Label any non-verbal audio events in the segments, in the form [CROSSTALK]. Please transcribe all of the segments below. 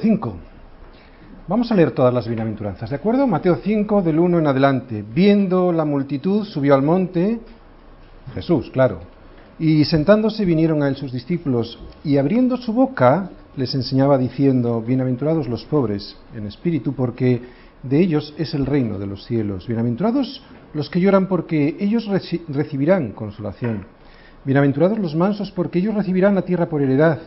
5. Vamos a leer todas las bienaventuranzas, ¿de acuerdo? Mateo 5, del 1 en adelante. Viendo la multitud, subió al monte, Jesús, claro, y sentándose vinieron a él sus discípulos, y abriendo su boca les enseñaba diciendo, Bienaventurados los pobres en espíritu, porque de ellos es el reino de los cielos. Bienaventurados los que lloran, porque ellos recibirán consolación. Bienaventurados los mansos, porque ellos recibirán la tierra por heredad.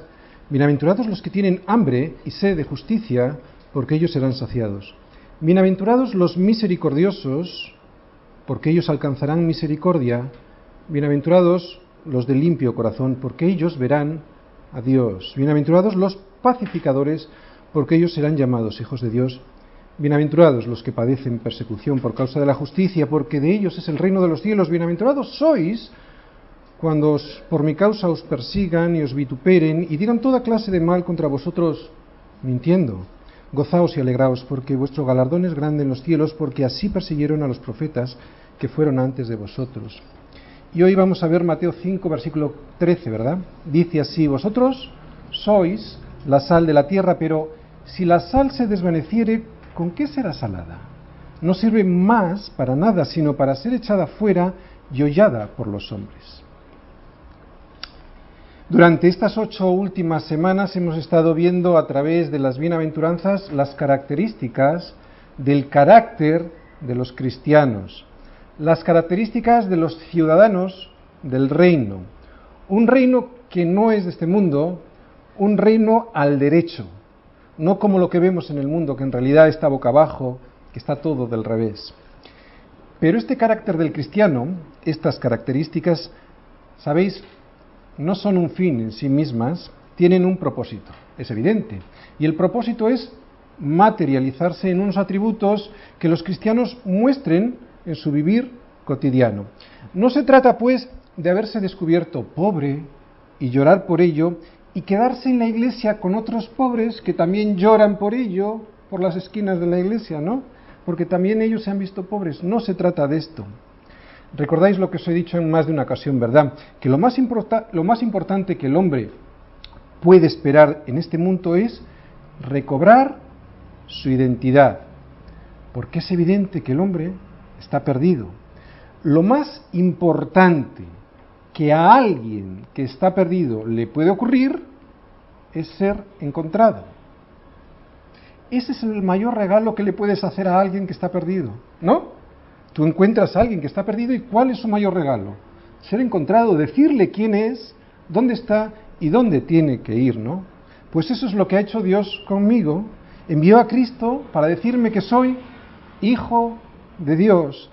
Bienaventurados los que tienen hambre y sed de justicia, porque ellos serán saciados. Bienaventurados los misericordiosos, porque ellos alcanzarán misericordia. Bienaventurados los de limpio corazón, porque ellos verán a Dios. Bienaventurados los pacificadores, porque ellos serán llamados hijos de Dios. Bienaventurados los que padecen persecución por causa de la justicia, porque de ellos es el reino de los cielos. Bienaventurados sois cuando por mi causa os persigan y os vituperen y digan toda clase de mal contra vosotros, mintiendo. Gozaos y alegraos, porque vuestro galardón es grande en los cielos, porque así persiguieron a los profetas que fueron antes de vosotros. Y hoy vamos a ver Mateo 5, versículo 13, ¿verdad? Dice así, vosotros sois la sal de la tierra, pero si la sal se desvaneciere, ¿con qué será salada? No sirve más para nada, sino para ser echada fuera y hollada por los hombres. Durante estas ocho últimas semanas hemos estado viendo a través de las bienaventuranzas las características del carácter de los cristianos, las características de los ciudadanos del reino. Un reino que no es de este mundo, un reino al derecho, no como lo que vemos en el mundo, que en realidad está boca abajo, que está todo del revés. Pero este carácter del cristiano, estas características, sabéis, no son un fin en sí mismas, tienen un propósito, es evidente. Y el propósito es materializarse en unos atributos que los cristianos muestren en su vivir cotidiano. No se trata, pues, de haberse descubierto pobre y llorar por ello y quedarse en la iglesia con otros pobres que también lloran por ello por las esquinas de la iglesia, ¿no? Porque también ellos se han visto pobres. No se trata de esto. Recordáis lo que os he dicho en más de una ocasión, ¿verdad? Que lo más, lo más importante que el hombre puede esperar en este mundo es recobrar su identidad. Porque es evidente que el hombre está perdido. Lo más importante que a alguien que está perdido le puede ocurrir es ser encontrado. Ese es el mayor regalo que le puedes hacer a alguien que está perdido, ¿no? Tú encuentras a alguien que está perdido y ¿cuál es su mayor regalo? Ser encontrado, decirle quién es, dónde está y dónde tiene que ir, ¿no? Pues eso es lo que ha hecho Dios conmigo. Envió a Cristo para decirme que soy hijo de Dios,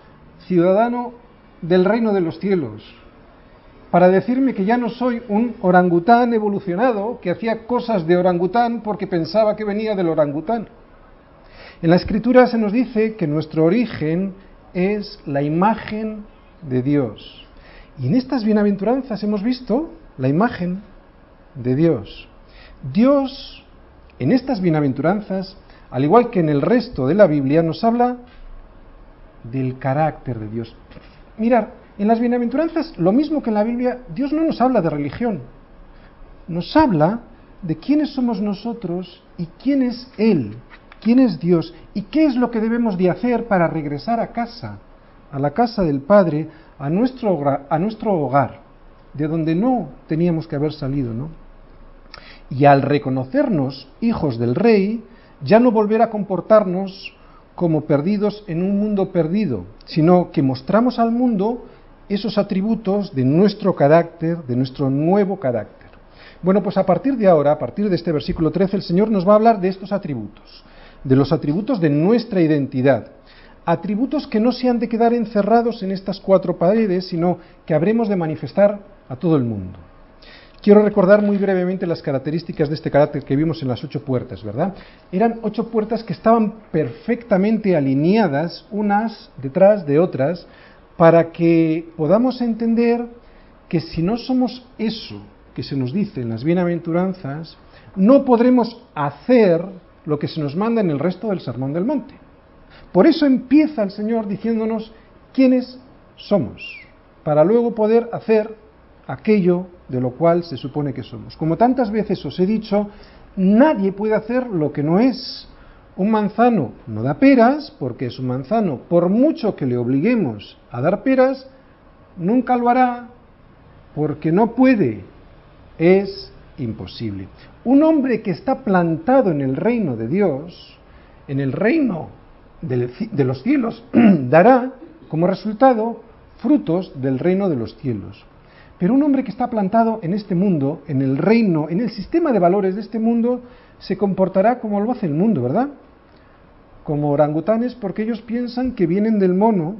ciudadano del reino de los cielos, para decirme que ya no soy un orangután evolucionado que hacía cosas de orangután porque pensaba que venía del orangután. En la escritura se nos dice que nuestro origen es la imagen de Dios. Y en estas bienaventuranzas hemos visto la imagen de Dios. Dios, en estas bienaventuranzas, al igual que en el resto de la Biblia, nos habla del carácter de Dios. Mirar, en las bienaventuranzas, lo mismo que en la Biblia, Dios no nos habla de religión, nos habla de quiénes somos nosotros y quién es Él, quién es Dios y qué es lo que debemos de hacer para regresar a casa, a la casa del Padre, a nuestro, hogar, a nuestro hogar, de donde no teníamos que haber salido, ¿no? Y al reconocernos hijos del Rey, ya no volver a comportarnos como perdidos en un mundo perdido, sino que mostramos al mundo esos atributos de nuestro carácter, de nuestro nuevo carácter. Bueno, pues a partir de ahora, a partir de este versículo 13, el Señor nos va a hablar de estos atributos de los atributos de nuestra identidad. Atributos que no se han de quedar encerrados en estas cuatro paredes, sino que habremos de manifestar a todo el mundo. Quiero recordar muy brevemente las características de este carácter que vimos en las ocho puertas, ¿verdad? Eran ocho puertas que estaban perfectamente alineadas unas detrás de otras para que podamos entender que si no somos eso que se nos dice en las bienaventuranzas, no podremos hacer lo que se nos manda en el resto del Sermón del Monte. Por eso empieza el Señor diciéndonos quiénes somos, para luego poder hacer aquello de lo cual se supone que somos. Como tantas veces os he dicho, Nadie puede hacer lo que no es. Un manzano no da peras porque es un manzano. Por mucho que le obliguemos a dar peras, nunca lo hará porque no puede. Es imposible. Un hombre que está plantado en el reino de Dios, en el reino de los cielos, [CLEARS THROAT] dará como resultado frutos del reino de los cielos. Pero un hombre que está plantado en este mundo, en el reino, en el sistema de valores de este mundo, se comportará como lo hace el mundo, ¿verdad? Como orangutanes porque ellos piensan que vienen del mono,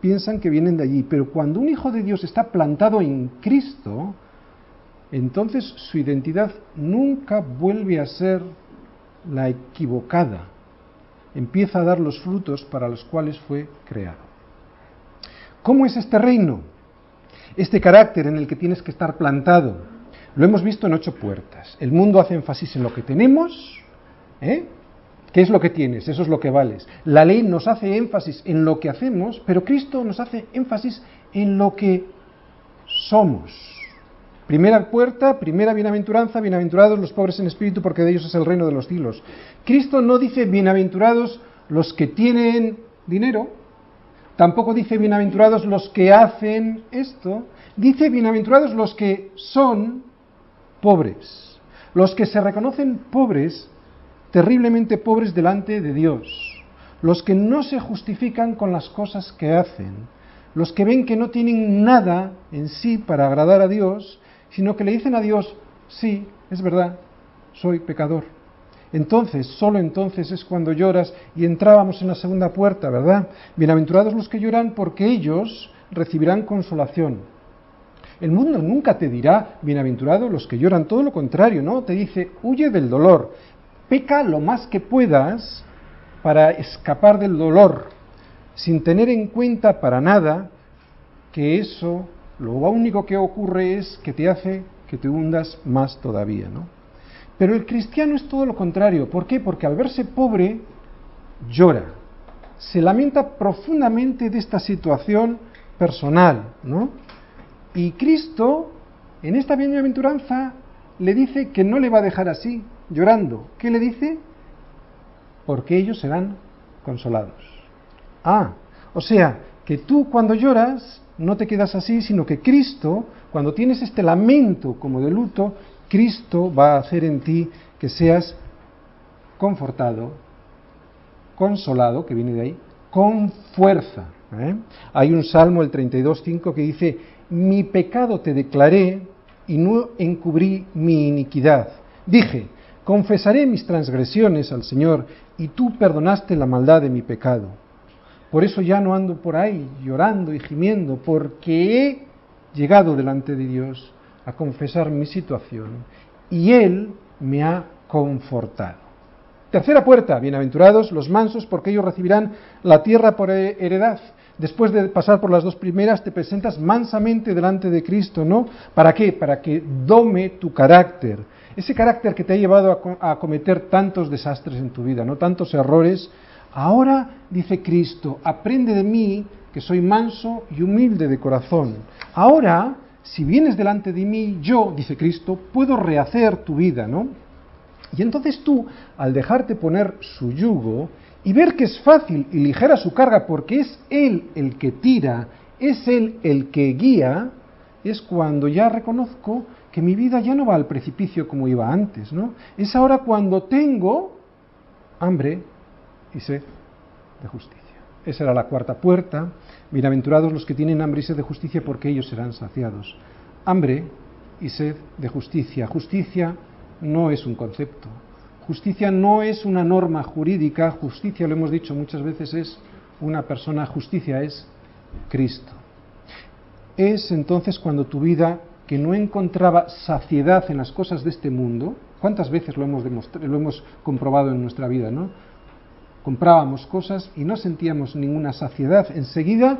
piensan que vienen de allí. Pero cuando un hijo de Dios está plantado en Cristo, entonces su identidad nunca vuelve a ser la equivocada. Empieza a dar los frutos para los cuales fue creado. ¿Cómo es este reino? este carácter en el que tienes que estar plantado. Lo hemos visto en ocho puertas. El mundo hace énfasis en lo que tenemos. ¿eh? ¿Qué es lo que tienes? Eso es lo que vales. La ley nos hace énfasis en lo que hacemos, pero Cristo nos hace énfasis en lo que somos. Primera puerta, primera bienaventuranza, bienaventurados los pobres en espíritu, porque de ellos es el reino de los cielos. Cristo no dice bienaventurados los que tienen dinero, Tampoco dice bienaventurados los que hacen esto, dice bienaventurados los que son pobres, los que se reconocen pobres, terriblemente pobres delante de Dios, los que no se justifican con las cosas que hacen, los que ven que no tienen nada en sí para agradar a Dios, sino que le dicen a Dios, sí, es verdad, soy pecador entonces, solo entonces es cuando lloras y entrábamos en la segunda puerta, ¿verdad? Bienaventurados los que lloran porque ellos recibirán consolación. El mundo nunca te dirá, bienaventurados los que lloran, todo lo contrario, ¿no? Te dice, huye del dolor, peca lo más que puedas para escapar del dolor, sin tener en cuenta para nada que eso, lo único que ocurre es que te hace que te hundas más todavía, ¿no? Pero el cristiano es todo lo contrario. ¿Por qué? Porque al verse pobre, llora. Se lamenta profundamente de esta situación personal, ¿no? Y Cristo, en esta bienaventuranza, le dice que no le va a dejar así, llorando. ¿Qué le dice? Porque ellos serán consolados. Ah, o sea, que tú cuando lloras no te quedas así, sino que Cristo, cuando tienes este lamento como de luto, Cristo va a hacer en ti que seas confortado, consolado, que viene de ahí, con fuerza. ¿eh? Hay un salmo, el 32.5, que dice, mi pecado te declaré y no encubrí mi iniquidad. Dije, confesaré mis transgresiones al Señor y tú perdonaste la maldad de mi pecado. Por eso ya no ando por ahí llorando y gimiendo, porque he llegado delante de Dios a confesar mi situación y Él me ha confortado. Tercera puerta, bienaventurados los mansos, porque ellos recibirán la tierra por heredad. Después de pasar por las dos primeras, te presentas mansamente delante de Cristo, ¿no? ¿Para qué? Para que dome tu carácter. Ese carácter que te ha llevado a, cometer tantos desastres en tu vida, ¿no? Tantos errores. Ahora, dice Cristo, aprende de mí, que soy manso y humilde de corazón. Ahora si vienes delante de mí, yo, dice Cristo, puedo rehacer tu vida, ¿no? Y entonces tú, al dejarte poner su yugo y ver que es fácil y ligera su carga porque es Él el que tira, es Él el que guía, es cuando ya reconozco que mi vida ya no va al precipicio como iba antes, ¿no? Es ahora cuando tengo hambre y sed de justicia. Esa era la cuarta puerta. Bienaventurados los que tienen hambre y sed de justicia, porque ellos serán saciados. Hambre y sed de justicia. Justicia no es un concepto. Justicia no es una norma jurídica. Justicia, lo hemos dicho muchas veces, es una persona. Justicia es Cristo. Es entonces cuando tu vida, que no encontraba saciedad en las cosas de este mundo, ¿cuántas veces lo hemos, lo hemos comprobado en nuestra vida, no? Comprábamos cosas y no sentíamos ninguna saciedad. Enseguida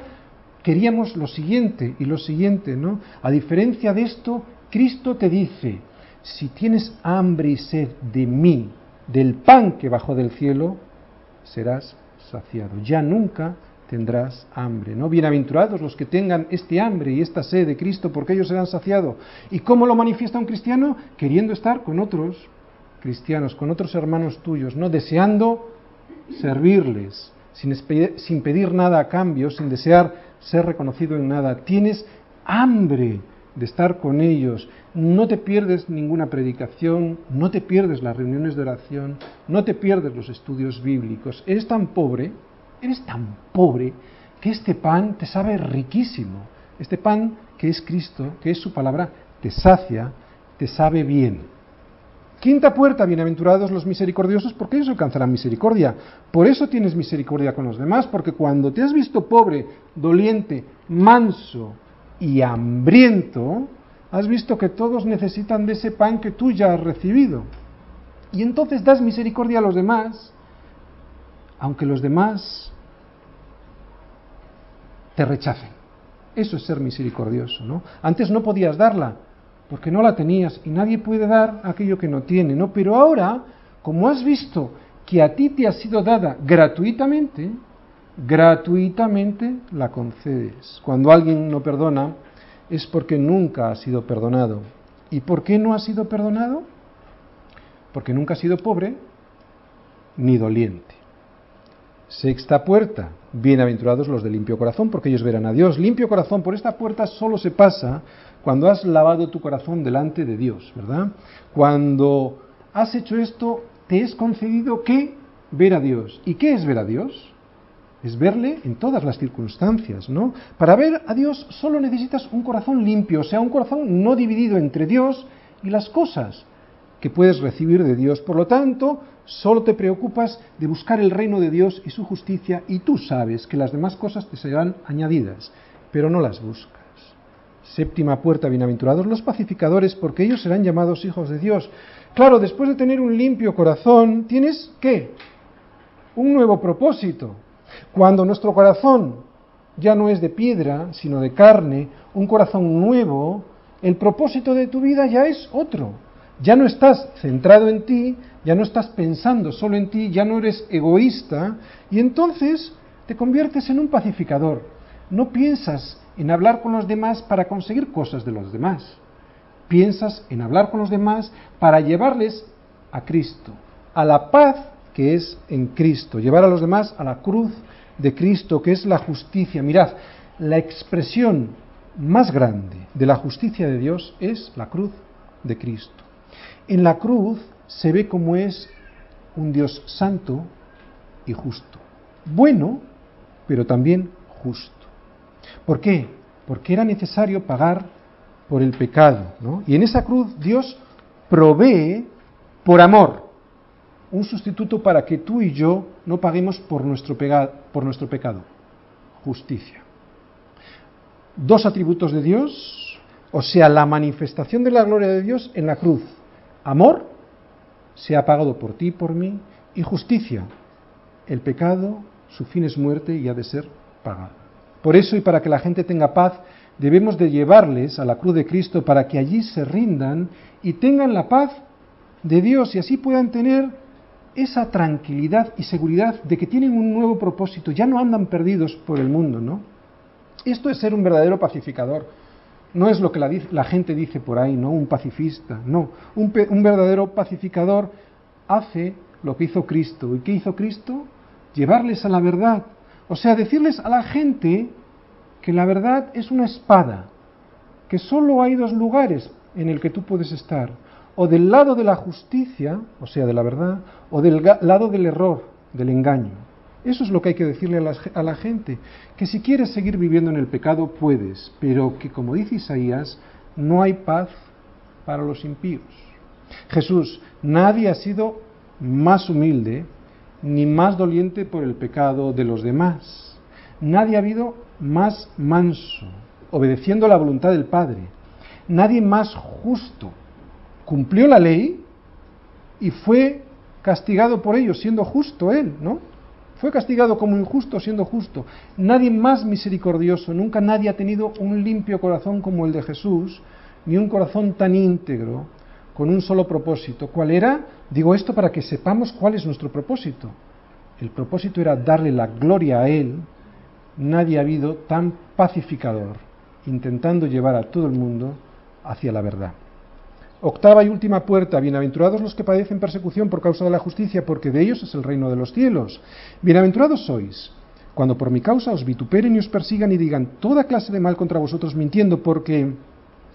queríamos lo siguiente y lo siguiente, ¿no? A diferencia de esto, Cristo te dice, si tienes hambre y sed de mí, del pan que bajó del cielo, serás saciado. Ya nunca tendrás hambre. ¿no? Bienaventurados los que tengan este hambre y esta sed de Cristo, porque ellos serán saciados. ¿Y cómo lo manifiesta un cristiano? Queriendo estar con otros cristianos, con otros hermanos tuyos, no deseando servirles, sin, sin pedir nada a cambio, sin desear ser reconocido en nada. Tienes hambre de estar con ellos. No te pierdes ninguna predicación, no te pierdes las reuniones de oración, no te pierdes los estudios bíblicos. Eres tan pobre, eres tan pobre, que este pan te sabe riquísimo. Este pan que es Cristo, que es su palabra, te sacia, te sabe bien. Quinta puerta, bienaventurados los misericordiosos, porque ellos alcanzarán misericordia. Por eso tienes misericordia con los demás, porque cuando te has visto pobre, doliente, manso y hambriento, has visto que todos necesitan de ese pan que tú ya has recibido. Y entonces das misericordia a los demás, aunque los demás te rechacen. Eso es ser misericordioso, ¿no? Antes no podías darla, porque no la tenías y nadie puede dar aquello que no tiene, ¿no? Pero ahora, como has visto que a ti te ha sido dada gratuitamente, gratuitamente la concedes. Cuando alguien no perdona es porque nunca ha sido perdonado. ¿Y por qué no ha sido perdonado? Porque nunca ha sido pobre ni doliente. Sexta puerta. Bienaventurados los de limpio corazón, porque ellos verán a Dios. Limpio corazón, por esta puerta solo se pasa cuando has lavado tu corazón delante de Dios, ¿verdad? Cuando has hecho esto, te es concedido que ver a Dios. ¿Y qué es ver a Dios? Es verle en todas las circunstancias, ¿no? Para ver a Dios solo necesitas un corazón limpio, o sea, un corazón no dividido entre Dios y las cosas que puedes recibir de Dios. Por lo tanto, solo te preocupas de buscar el reino de Dios y su justicia y tú sabes que las demás cosas te serán añadidas, pero no las buscas. Séptima puerta, bienaventurados los pacificadores, porque ellos serán llamados hijos de Dios. Claro, después de tener un limpio corazón, tienes qué? Un nuevo propósito. Cuando nuestro corazón ya no es de piedra, sino de carne, un corazón nuevo, el propósito de tu vida ya es otro. Ya no estás centrado en ti, ya no estás pensando solo en ti, ya no eres egoísta, y entonces te conviertes en un pacificador. No piensas en hablar con los demás para conseguir cosas de los demás. Piensas en hablar con los demás para llevarles a Cristo, a la paz que es en Cristo, llevar a los demás a la cruz de Cristo, que es la justicia. Mirad, la expresión más grande de la justicia de Dios es la cruz de Cristo. En la cruz se ve cómo es un Dios santo y justo. Bueno, pero también justo. ¿Por qué? Porque era necesario pagar por el pecado. Y en esa cruz Dios provee por amor un sustituto para que tú y yo no paguemos por nuestro, por nuestro pecado. Justicia. Dos atributos de Dios, o sea, la manifestación de la gloria de Dios en la cruz. Amor, se ha pagado por ti y por mí, y justicia. El pecado, su fin es muerte y ha de ser pagado. Por eso y para que la gente tenga paz, debemos de llevarles a la cruz de Cristo para que allí se rindan y tengan la paz de Dios y así puedan tener esa tranquilidad y seguridad de que tienen un nuevo propósito, ya no andan perdidos por el mundo, ¿no? Esto es ser un verdadero pacificador. No es lo que la, gente dice por ahí, ¿no? Un pacifista, no. Un, un verdadero pacificador hace lo que hizo Cristo. ¿Y qué hizo Cristo? Llevarles a la verdad, o sea, decirles a la gente que la verdad es una espada, que solo hay dos lugares en el que tú puedes estar, o del lado de la justicia, o sea, de la verdad, o del lado del error, del engaño. Eso es lo que hay que decirle a la, a la, gente, que si quieres seguir viviendo en el pecado puedes, pero que como dice Isaías, no hay paz para los impíos. Jesús, nadie ha sido más humilde ni más doliente por el pecado de los demás. Nadie ha habido más manso, obedeciendo la voluntad del Padre. Nadie más justo. Cumplió la ley y fue castigado por ello, siendo justo él, ¿no? Fue castigado como injusto siendo justo. Nadie más misericordioso, nunca nadie ha tenido un limpio corazón como el de Jesús, ni un corazón tan íntegro, con un solo propósito. ¿Cuál era? Digo esto para que sepamos cuál es nuestro propósito. El propósito era darle la gloria a Él. Nadie ha habido tan pacificador, intentando llevar a todo el mundo hacia la verdad. Octava y última puerta, bienaventurados los que padecen persecución por causa de la justicia, porque de ellos es el reino de los cielos. Bienaventurados sois, cuando por mi causa os vituperen y os persigan y digan toda clase de mal contra vosotros mintiendo, porque...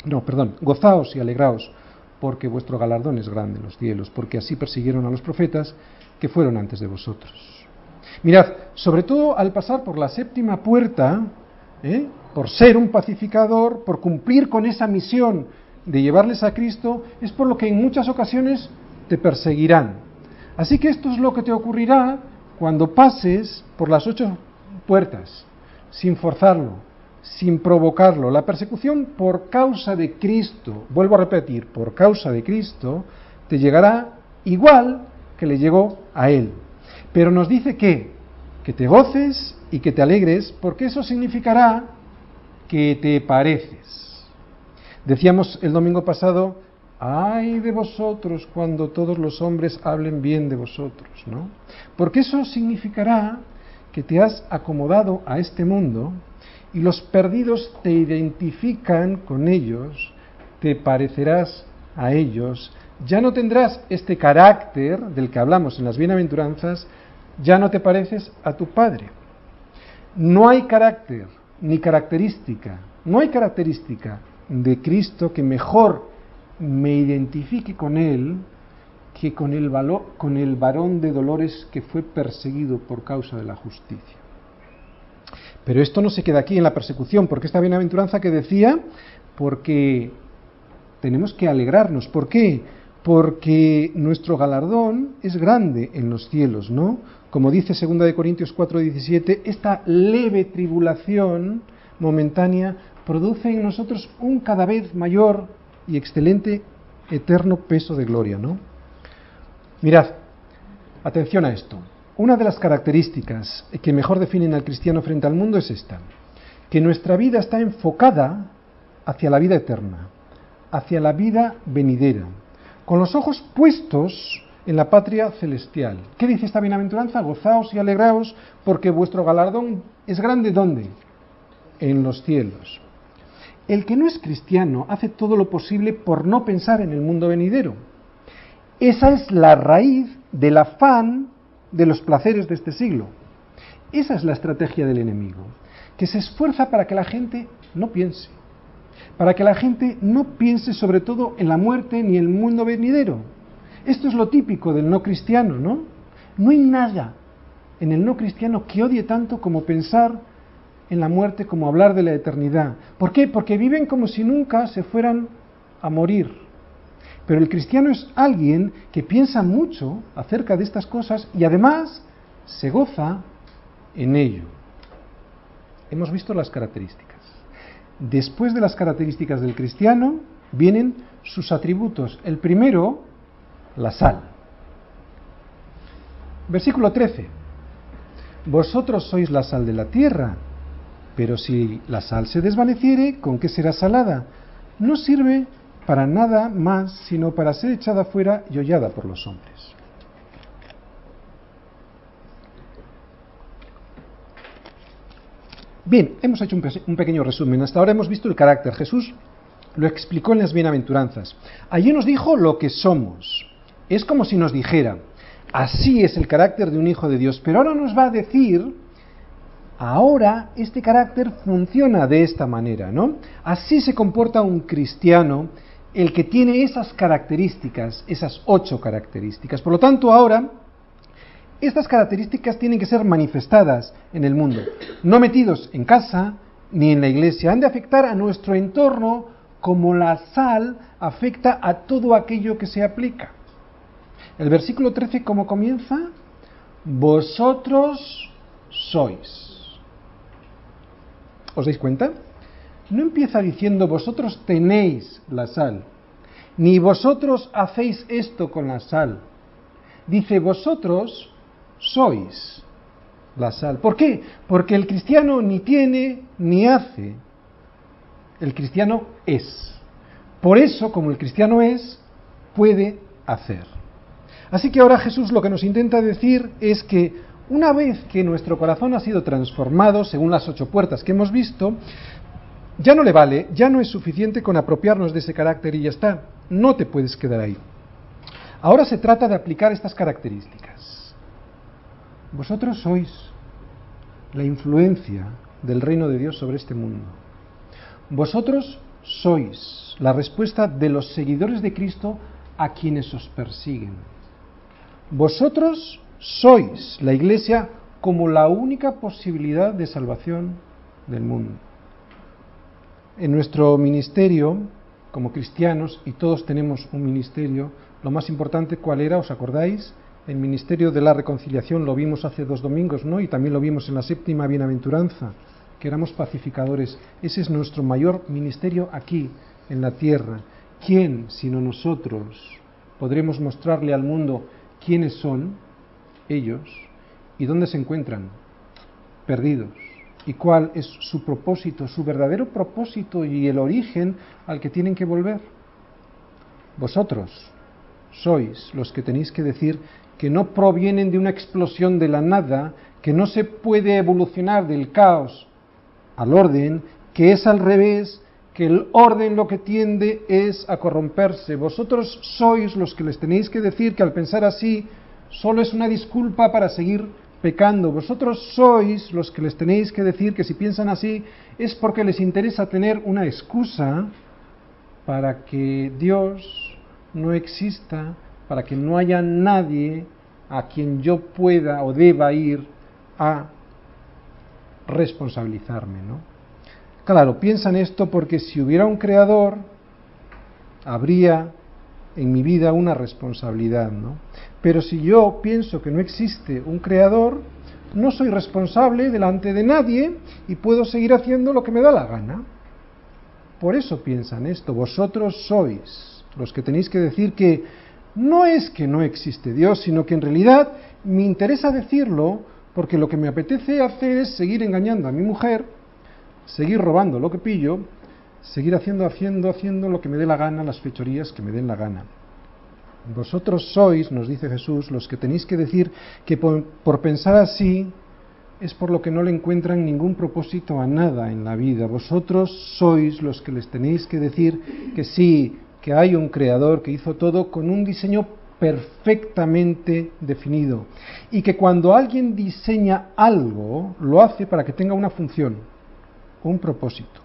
No, perdón, gozaos y alegraos, porque vuestro galardón es grande en los cielos, porque así persiguieron a los profetas que fueron antes de vosotros. Mirad, sobre todo al pasar por la séptima puerta, ¿eh? por ser un pacificador, por cumplir con esa misión de llevarles a Cristo, es por lo que en muchas ocasiones te perseguirán. Así que esto es lo que te ocurrirá cuando pases por las ocho puertas, sin forzarlo, sin provocarlo. La persecución por causa de Cristo, vuelvo a repetir, por causa de Cristo, te llegará igual que le llegó a Él. Pero nos dice que, que te goces y que te alegres, porque eso significará que te pareces. Decíamos el domingo pasado, ay de vosotros cuando todos los hombres hablen bien de vosotros, ¿no? Porque eso significará que te has acomodado a este mundo y los perdidos te identifican con ellos, te parecerás a ellos, ya no tendrás este carácter del que hablamos en las bienaventuranzas, ya no te pareces a tu Padre. No hay carácter ni característica, no hay característica de Cristo que mejor me identifique con Él que con el, con el varón de dolores que fue perseguido por causa de la justicia. Pero esto no se queda aquí en la persecución, porque esta bienaventuranza que decía, porque tenemos que alegrarnos. ¿Por qué? Porque nuestro galardón es grande en los cielos, ¿no? Como dice 2 de Corintios 4:17, esta leve tribulación momentánea produce en nosotros un cada vez mayor y excelente eterno peso de gloria, ¿no? Mirad, atención a esto. Una de las características que mejor definen al cristiano frente al mundo es esta, que nuestra vida está enfocada hacia la vida eterna, hacia la vida venidera, con los ojos puestos en la patria celestial. ¿Qué dice esta bienaventuranza? Gozaos y alegraos porque vuestro galardón es grande ¿dónde? En los cielos. El que no es cristiano hace todo lo posible por no pensar en el mundo venidero. Esa es la raíz del afán de los placeres de este siglo. Esa es la estrategia del enemigo, que se esfuerza para que la gente no piense, para que la gente no piense sobre todo en la muerte ni el mundo venidero. Esto es lo típico del no cristiano, ¿no? No hay nada en el no cristiano que odie tanto como pensar en la muerte, como hablar de la eternidad. ¿Por qué? Porque viven como si nunca se fueran a morir. Pero el cristiano es alguien que piensa mucho acerca de estas cosas y además se goza en ello. Hemos visto las características. Después de las características del cristiano vienen sus atributos. El primero, la sal. Versículo 13. Vosotros sois la sal de la tierra, pero si la sal se desvaneciere, ¿con qué será salada? No sirve para nada más sino para ser echada fuera y hollada por los hombres. Bien, hemos hecho un, pequeño resumen. Hasta ahora hemos visto el carácter. Jesús lo explicó en las bienaventuranzas. Allí nos dijo lo que somos. Es como si nos dijera, así es el carácter de un hijo de Dios, pero ahora nos va a decir, ahora este carácter funciona de esta manera, ¿no? Así se comporta un cristiano el que tiene esas características, esas ocho características. Por lo tanto, ahora, estas características tienen que ser manifestadas en el mundo, no metidos en casa ni en la iglesia. Han de afectar a nuestro entorno como la sal afecta a todo aquello que se aplica. El versículo 13, ¿cómo comienza? Vosotros sois. ¿Os dais cuenta? No empieza diciendo vosotros tenéis la sal, ni vosotros hacéis esto con la sal. Dice vosotros sois la sal. ¿Por qué? Porque el cristiano ni tiene ni hace. El cristiano es. Por eso, como el cristiano es, puede hacer. Así que ahora Jesús lo que nos intenta decir es que una vez que nuestro corazón ha sido transformado, según las ocho puertas que hemos visto, ya no le vale, ya no es suficiente con apropiarnos de ese carácter y ya está. No te puedes quedar ahí. Ahora se trata de aplicar estas características. Vosotros sois la influencia del reino de Dios sobre este mundo. Vosotros sois la respuesta de los seguidores de Cristo a quienes os persiguen. Vosotros sois la iglesia como la única posibilidad de salvación del mundo. En nuestro ministerio, como cristianos, y todos tenemos un ministerio, lo más importante, ¿cuál era? ¿Os acordáis? El ministerio de la reconciliación lo vimos hace dos domingos, ¿no? Y también lo vimos en la séptima bienaventuranza, que éramos pacificadores. Ese es nuestro mayor ministerio aquí, en la tierra. ¿Quién, sino nosotros, podremos mostrarle al mundo quiénes son ellos y dónde se encuentran? Perdidos. ¿Y cuál es su propósito, su verdadero propósito y el origen al que tienen que volver? Vosotros sois los que tenéis que decir que no provienen de una explosión de la nada, que no se puede evolucionar del caos al orden, que es al revés, que el orden lo que tiende es a corromperse. Vosotros sois los que les tenéis que decir que al pensar así solo es una disculpa para seguir pecando. Vosotros sois los que les tenéis que decir que si piensan así es porque les interesa tener una excusa para que Dios no exista, para que no haya nadie a quien yo pueda o deba ir a responsabilizarme, ¿no? Claro, piensan esto porque si hubiera un creador, habría en mi vida una responsabilidad, ¿no? Pero si yo pienso que no existe un creador, no soy responsable delante de nadie y puedo seguir haciendo lo que me da la gana. Por eso piensan esto, vosotros sois los que tenéis que decir que no es que no existe Dios, sino que en realidad me interesa decirlo porque lo que me apetece hacer es seguir engañando a mi mujer, seguir robando lo que pillo, seguir haciendo, haciendo, haciendo lo que me dé la gana, las fechorías que me den la gana. Vosotros sois, nos dice Jesús, los que tenéis que decir que por, por, pensar así es por lo que no le encuentran ningún propósito a nada en la vida. Vosotros sois los que les tenéis que decir que sí, que hay un creador que hizo todo con un diseño perfectamente definido y que cuando alguien diseña algo lo hace para que tenga una función, un propósito.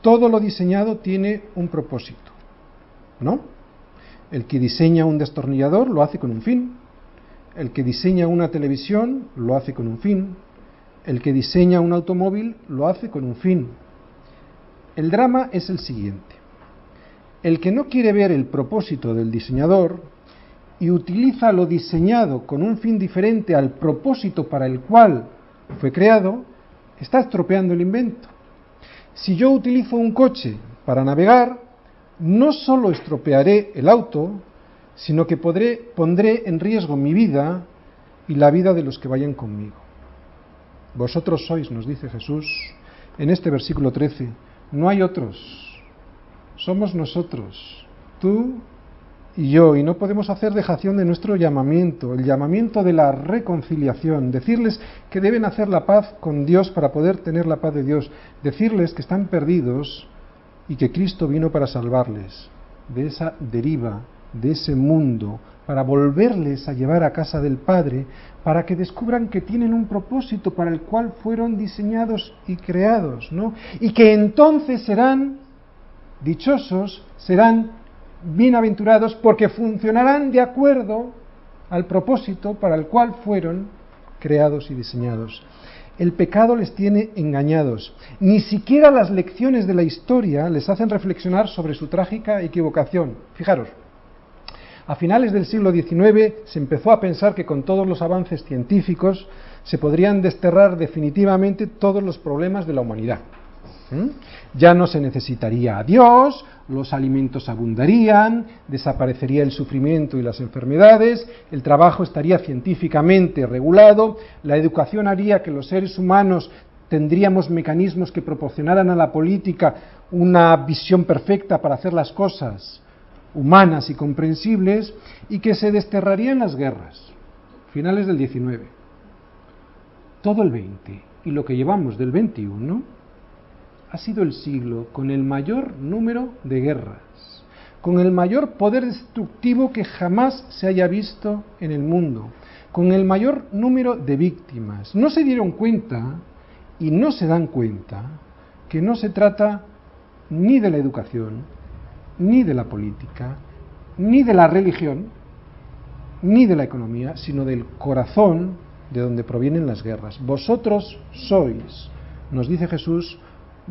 Todo lo diseñado tiene un propósito, ¿no? El que diseña un destornillador lo hace con un fin. El que diseña una televisión lo hace con un fin. El que diseña un automóvil lo hace con un fin. El drama es el siguiente. El que no quiere ver el propósito del diseñador y utiliza lo diseñado con un fin diferente al propósito para el cual fue creado, está estropeando el invento. Si yo utilizo un coche para navegar, no solo estropearé el auto, sino que podré, pondré en riesgo mi vida y la vida de los que vayan conmigo. Vosotros sois, nos dice Jesús en este versículo 13, no hay otros, somos nosotros, tú y yo, y no podemos hacer dejación de nuestro llamamiento, el llamamiento de la reconciliación, decirles que deben hacer la paz con Dios para poder tener la paz de Dios, decirles que están perdidos y que Cristo vino para salvarles de esa deriva, de ese mundo, para volverles a llevar a casa del Padre, para que descubran que tienen un propósito para el cual fueron diseñados y creados, ¿no? Y que entonces serán dichosos, serán bienaventurados porque funcionarán de acuerdo al propósito para el cual fueron creados y diseñados. El pecado les tiene engañados. Ni siquiera las lecciones de la historia les hacen reflexionar sobre su trágica equivocación. Fijaros, a finales del siglo XIX se empezó a pensar que con todos los avances científicos se podrían desterrar definitivamente todos los problemas de la humanidad. ¿Mm? Ya no se necesitaría a Dios, los alimentos abundarían, desaparecería el sufrimiento y las enfermedades, el trabajo estaría científicamente regulado, la educación haría que los seres humanos tendríamos mecanismos que proporcionaran a la política una visión perfecta para hacer las cosas humanas y comprensibles y que se desterrarían las guerras, finales del 19. Todo el 20 y lo que llevamos del 21 ha sido el siglo con el mayor número de guerras, con el mayor poder destructivo que jamás se haya visto en el mundo, con el mayor número de víctimas. No se dieron cuenta y no se dan cuenta que no se trata ni de la educación, ni de la política, ni de la religión, ni de la economía, sino del corazón de donde provienen las guerras. Vosotros sois, nos dice Jesús,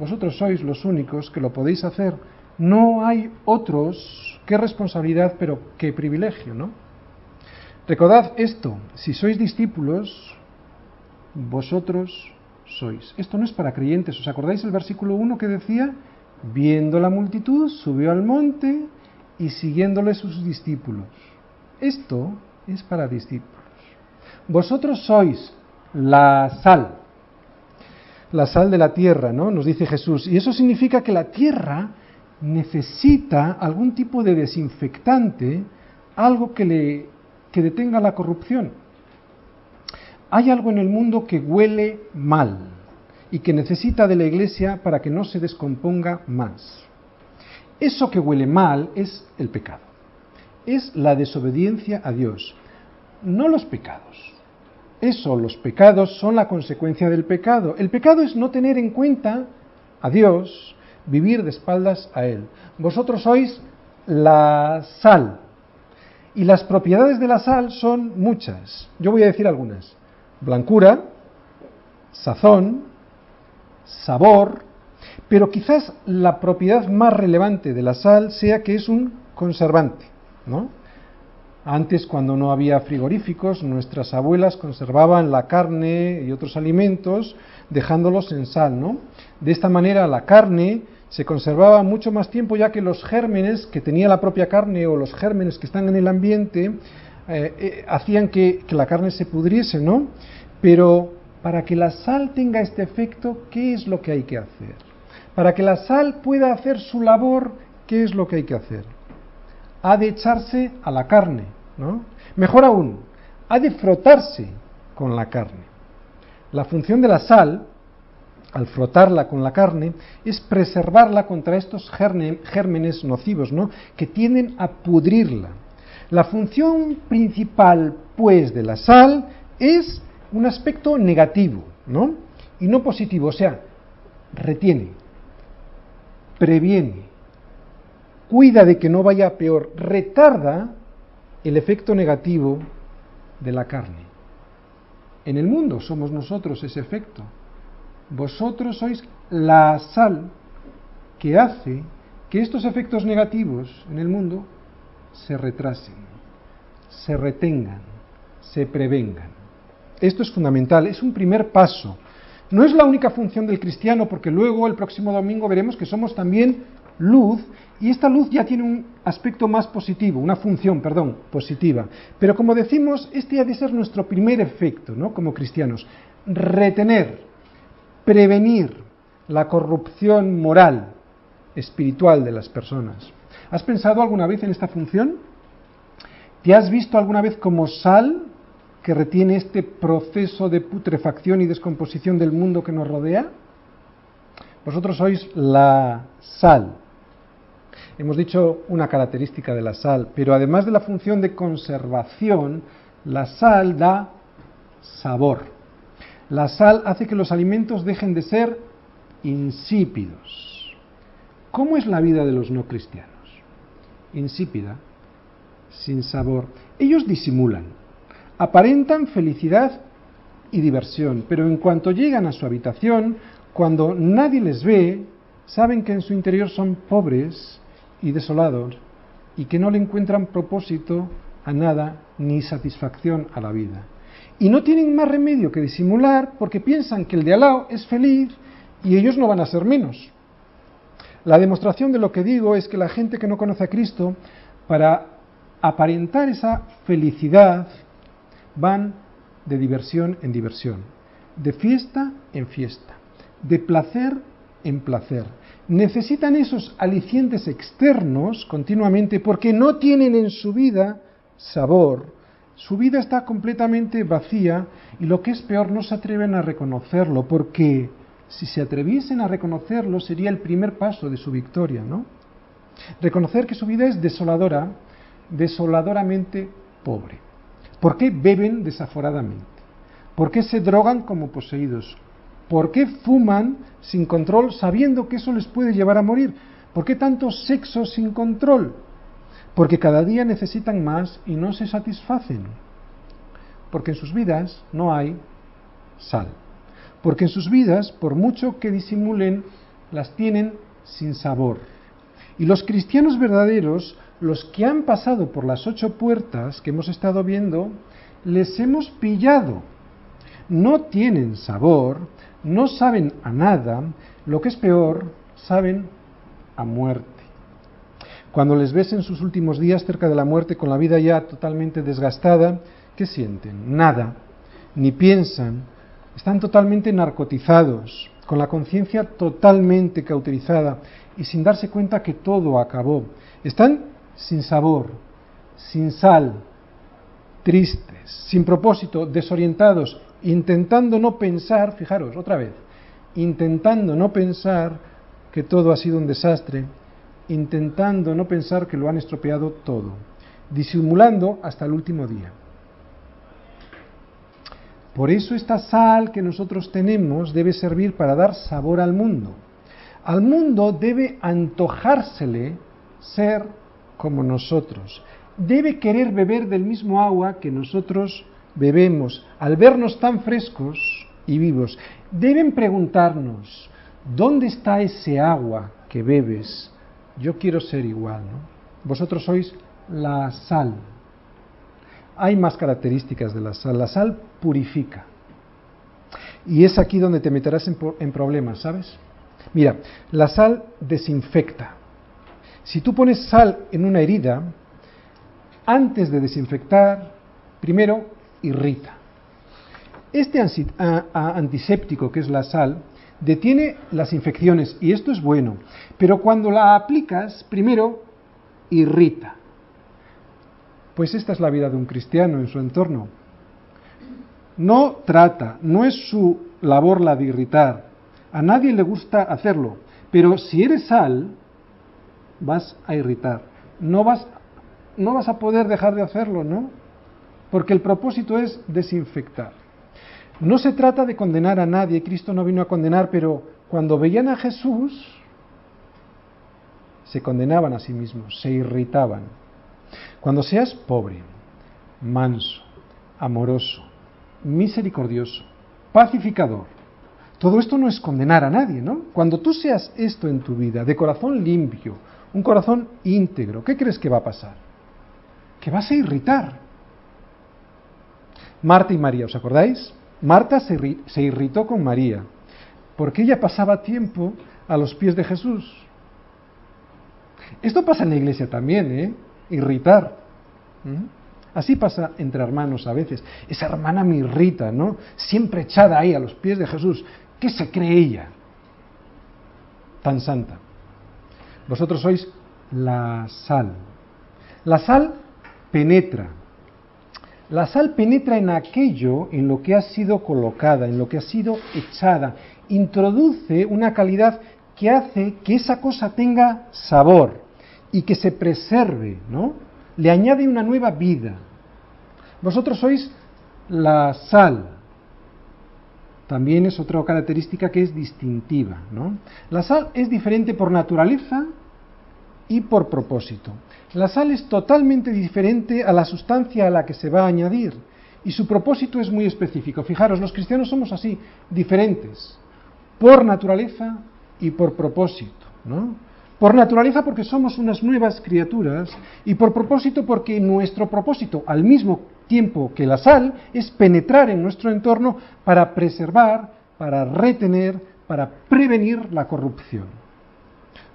vosotros sois los únicos que lo podéis hacer no hay otros, qué responsabilidad, pero qué privilegio, ¿no? Recordad esto, si sois discípulos, vosotros sois. Esto no es para creyentes, ¿os acordáis el versículo 1 que decía? Viendo la multitud, subió al monte y siguiéndole sus discípulos. Esto es para discípulos. Vosotros sois la sal, la sal de la tierra, ¿no? Nos dice Jesús. Y eso significa que la tierra necesita algún tipo de desinfectante, algo que le que detenga la corrupción. Hay algo en el mundo que huele mal y que necesita de la iglesia para que no se descomponga más. Eso que huele mal es el pecado. Es la desobediencia a Dios, no los pecados. Eso, los pecados son la consecuencia del pecado. El pecado es no tener en cuenta a Dios, vivir de espaldas a Él. Vosotros sois la sal. Y las propiedades de la sal son muchas. Yo voy a decir algunas. Blancura, sazón, sabor, pero quizás la propiedad más relevante de la sal sea que es un conservante, ¿no? Antes, cuando no había frigoríficos, nuestras abuelas conservaban la carne y otros alimentos dejándolos en sal, ¿no? De esta manera la carne se conservaba mucho más tiempo ya que los gérmenes que tenía la propia carne o los gérmenes que están en el ambiente eh, eh, hacían que, que la carne se pudriese, ¿no? Pero para que la sal tenga este efecto, ¿qué es lo que hay que hacer? Para que la sal pueda hacer su labor, ¿qué es lo que hay que hacer? Ha de echarse a la carne, ¿no? Mejor aún, ha de frotarse con la carne. La función de la sal, al frotarla con la carne, es preservarla contra estos gérmenes nocivos, ¿no? Que tienden a pudrirla. La función principal, pues, de la sal es un aspecto negativo, ¿no? Y no positivo, o sea, retiene, previene, cuida de que no vaya peor, retarda el efecto negativo de la carne. En el mundo somos nosotros ese efecto. Vosotros sois la sal que hace que estos efectos negativos en el mundo se retrasen, se retengan, se prevengan. Esto es fundamental, es un primer paso. No es la única función del cristiano, porque luego el próximo domingo veremos que somos también luz y esta luz ya tiene un aspecto más positivo, una función, perdón, positiva. Pero como decimos, este ha de ser nuestro primer efecto, ¿no? Como cristianos, retener, prevenir la corrupción moral, espiritual de las personas. ¿Has pensado alguna vez en esta función? ¿Te has visto alguna vez como sal que retiene este proceso de putrefacción y descomposición del mundo que nos rodea? Vosotros sois la sal hemos dicho una característica de la sal, pero además de la función de conservación, la sal da sabor. La sal hace que los alimentos dejen de ser insípidos. ¿Cómo es la vida de los no cristianos? Insípida, sin sabor. Ellos disimulan, aparentan felicidad y diversión, pero en cuanto llegan a su habitación, cuando nadie les ve, saben que en su interior son pobres y desolados y que no le encuentran propósito a nada ni satisfacción a la vida. Y no tienen más remedio que disimular porque piensan que el de al lado es feliz y ellos no van a ser menos. La demostración de lo que digo es que la gente que no conoce a Cristo, para aparentar esa felicidad, van de diversión en diversión, de fiesta en fiesta, de placer en placer necesitan esos alicientes externos continuamente porque no tienen en su vida sabor. Su vida está completamente vacía y lo que es peor no se atreven a reconocerlo porque si se atreviesen a reconocerlo sería el primer paso de su victoria, ¿no? Reconocer que su vida es desoladora, desoladoramente pobre. ¿Por qué beben desaforadamente? ¿Por qué se drogan como poseídos? ¿Por qué fuman sin control sabiendo que eso les puede llevar a morir? ¿Por qué tanto sexo sin control? Porque cada día necesitan más y no se satisfacen. Porque en sus vidas no hay sal. Porque en sus vidas, por mucho que disimulen, las tienen sin sabor. Y los cristianos verdaderos, los que han pasado por las ocho puertas que hemos estado viendo, les hemos pillado. No tienen sabor, no saben a nada, lo que es peor, saben a muerte. Cuando les ves en sus últimos días cerca de la muerte con la vida ya totalmente desgastada, ¿qué sienten? Nada, ni piensan, están totalmente narcotizados, con la conciencia totalmente cauterizada y sin darse cuenta que todo acabó. Están sin sabor, sin sal, tristes, sin propósito, desorientados, intentando no pensar, fijaros otra vez, intentando no pensar que todo ha sido un desastre, intentando no pensar que lo han estropeado todo, disimulando hasta el último día. Por eso esta sal que nosotros tenemos debe servir para dar sabor al mundo. Al mundo debe antojársele ser como nosotros. Debe querer beber del mismo agua que nosotros bebemos. Al vernos tan frescos y vivos, deben preguntarnos, ¿dónde está ese agua que bebes? Yo quiero ser igual. ¿no? Vosotros sois la sal hay más características de la sal. La sal purifica. Y es aquí donde te meterás en, problemas, ¿sabes? Mira, la sal desinfecta. Si tú pones sal en una herida, antes de desinfectar, primero irrita. Este antiséptico, que es la sal, detiene las infecciones y esto es bueno, pero cuando la aplicas, primero irrita. Pues esta es la vida de un cristiano en su entorno. No trata, no es su labor la de irritar. A nadie le gusta hacerlo, pero si eres sal, vas a irritar. No vas, no vas a poder dejar de hacerlo, ¿no? Porque el propósito es desinfectar. No se trata de condenar a nadie, Cristo no vino a condenar, pero cuando veían a Jesús, se condenaban a sí mismos, se irritaban. Cuando seas pobre, manso, amoroso, misericordioso, pacificador, todo esto no es condenar a nadie, ¿no? Cuando tú seas esto en tu vida, de corazón limpio, un corazón íntegro, ¿qué crees que va a pasar? Que vas a irritar. Marta y María, ¿os acordáis? Marta se, irritó con María, porque ella pasaba tiempo a los pies de Jesús. Esto pasa en la iglesia también, ¿eh? irritar. Así pasa entre hermanos a veces. Esa hermana me irrita, ¿no? Siempre echada ahí a los pies de Jesús. ¿Qué se cree ella? Tan santa. Vosotros sois la sal. La sal penetra. La sal penetra en aquello en lo que ha sido colocada, en lo que ha sido echada. Introduce una calidad que hace que esa cosa tenga sabor y que se preserve, ¿no? Le añade una nueva vida. Vosotros sois la sal. También es otra característica que es distintiva, ¿no? La sal es diferente por naturaleza y por propósito. La sal es totalmente diferente a la sustancia a la que se va a añadir y su propósito es muy específico. Fijaros, los cristianos somos así, diferentes, por naturaleza y por propósito, ¿no? Por naturaleza porque somos unas nuevas criaturas y por propósito porque nuestro propósito, al mismo tiempo que la sal, es penetrar en nuestro entorno para preservar, para retener, para prevenir la corrupción.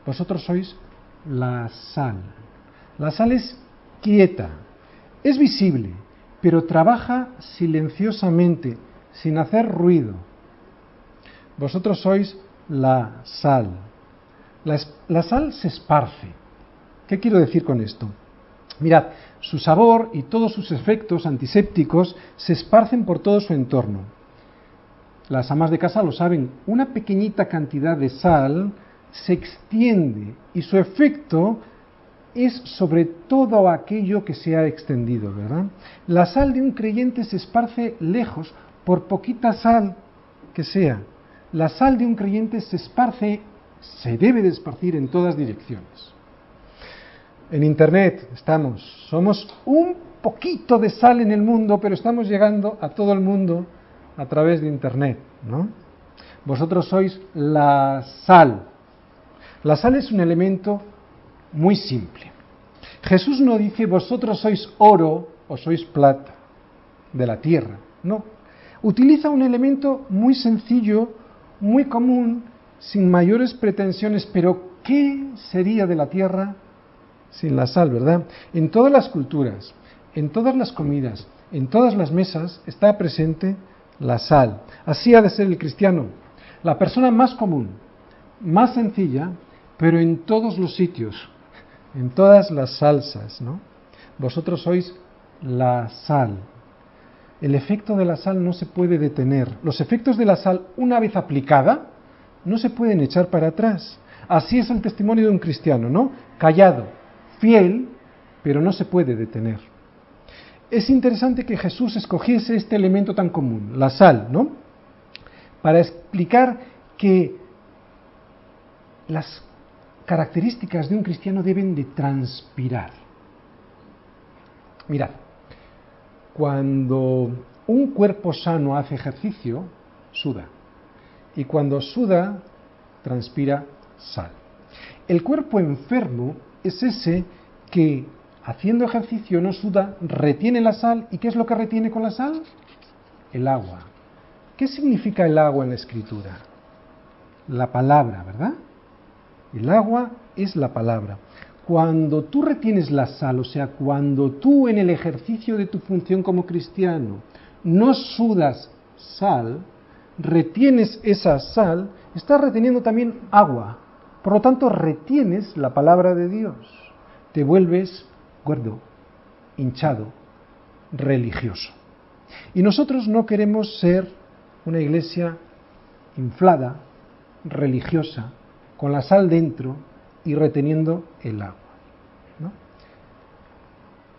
Vosotros sois la sal. La sal es quieta, es visible, pero trabaja silenciosamente, sin hacer ruido. Vosotros sois la sal. La, sal se esparce. ¿Qué quiero decir con esto? Mirad, su sabor y todos sus efectos antisépticos se esparcen por todo su entorno. Las amas de casa lo saben, una pequeñita cantidad de sal se extiende y su efecto es sobre todo aquello que se ha extendido, ¿verdad? La sal de un creyente se esparce lejos, por poquita sal que sea. La sal de un creyente se esparce, se debe de esparcir en todas direcciones. En Internet estamos, somos un poquito de sal en el mundo, pero estamos llegando a todo el mundo a través de Internet, ¿no? Vosotros sois la sal. La sal es un elemento muy simple. Jesús no dice vosotros sois oro o sois plata de la tierra, no. Utiliza un elemento muy sencillo, muy común, sin mayores pretensiones, pero ¿qué sería de la tierra sin la sal, verdad? En todas las culturas, en todas las comidas, en todas las mesas está presente la sal. Así ha de ser el cristiano, la persona más común, más sencilla, pero en todos los sitios, en todas las salsas, ¿no? Vosotros sois la sal. El efecto de la sal no se puede detener. Los efectos de la sal, una vez aplicada, no se pueden echar para atrás. Así es el testimonio de un cristiano, ¿no? Callado, fiel, pero no se puede detener. Es interesante que Jesús escogiese este elemento tan común, la sal, ¿no? Para explicar que las características de un cristiano deben de transpirar. Mirad, cuando un cuerpo sano hace ejercicio, suda. Y cuando suda, transpira sal. El cuerpo enfermo es ese que haciendo ejercicio no suda, retiene la sal. ¿Y qué es lo que retiene con la sal? El agua. ¿Qué significa el agua en la escritura? La palabra, ¿verdad? El agua es la palabra. Cuando tú retienes la sal, o sea, cuando tú en el ejercicio de tu función como cristiano no sudas sal, retienes esa sal, estás reteniendo también agua. Por lo tanto, retienes la palabra de Dios. Te vuelves gordo, hinchado, religioso. Y nosotros no queremos ser una iglesia inflada, religiosa, con la sal dentro y reteniendo el agua.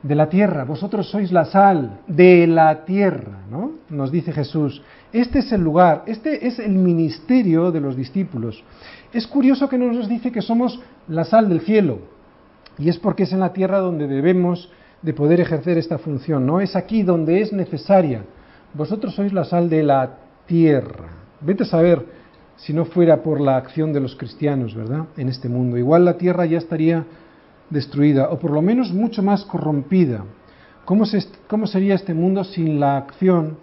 De la tierra, vosotros sois la sal de la tierra, ¿no? Nos dice Jesús. Este es el lugar, este es el ministerio de los discípulos. Es curioso que nos dice que somos la sal del cielo, y es porque es en la tierra donde debemos de poder ejercer esta función, ¿no? Es aquí donde es necesaria. Vosotros sois la sal de la tierra. Vete a saber si no fuera por la acción de los cristianos, ¿verdad? En este mundo. Igual la tierra ya estaría destruida, o por lo menos mucho más corrompida. ¿Cómo, ¿Cómo, sería este mundo sin la acción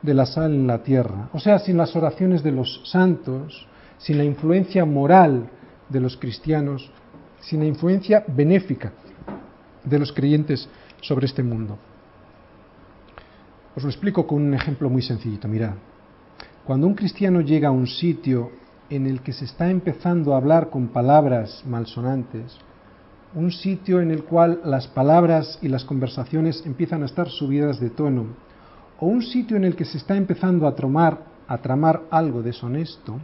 de la sal en la tierra? O sea, sin las oraciones de los santos, sin la influencia moral de los cristianos, sin la influencia benéfica de los creyentes sobre este mundo. Os lo explico con un ejemplo muy sencillito. Mirad, cuando un cristiano llega a un sitio en el que se está empezando a hablar con palabras malsonantes, un sitio en el cual las palabras y las conversaciones empiezan a estar subidas de tono, o un sitio en el que se está empezando a tramar, a tramar algo deshonesto,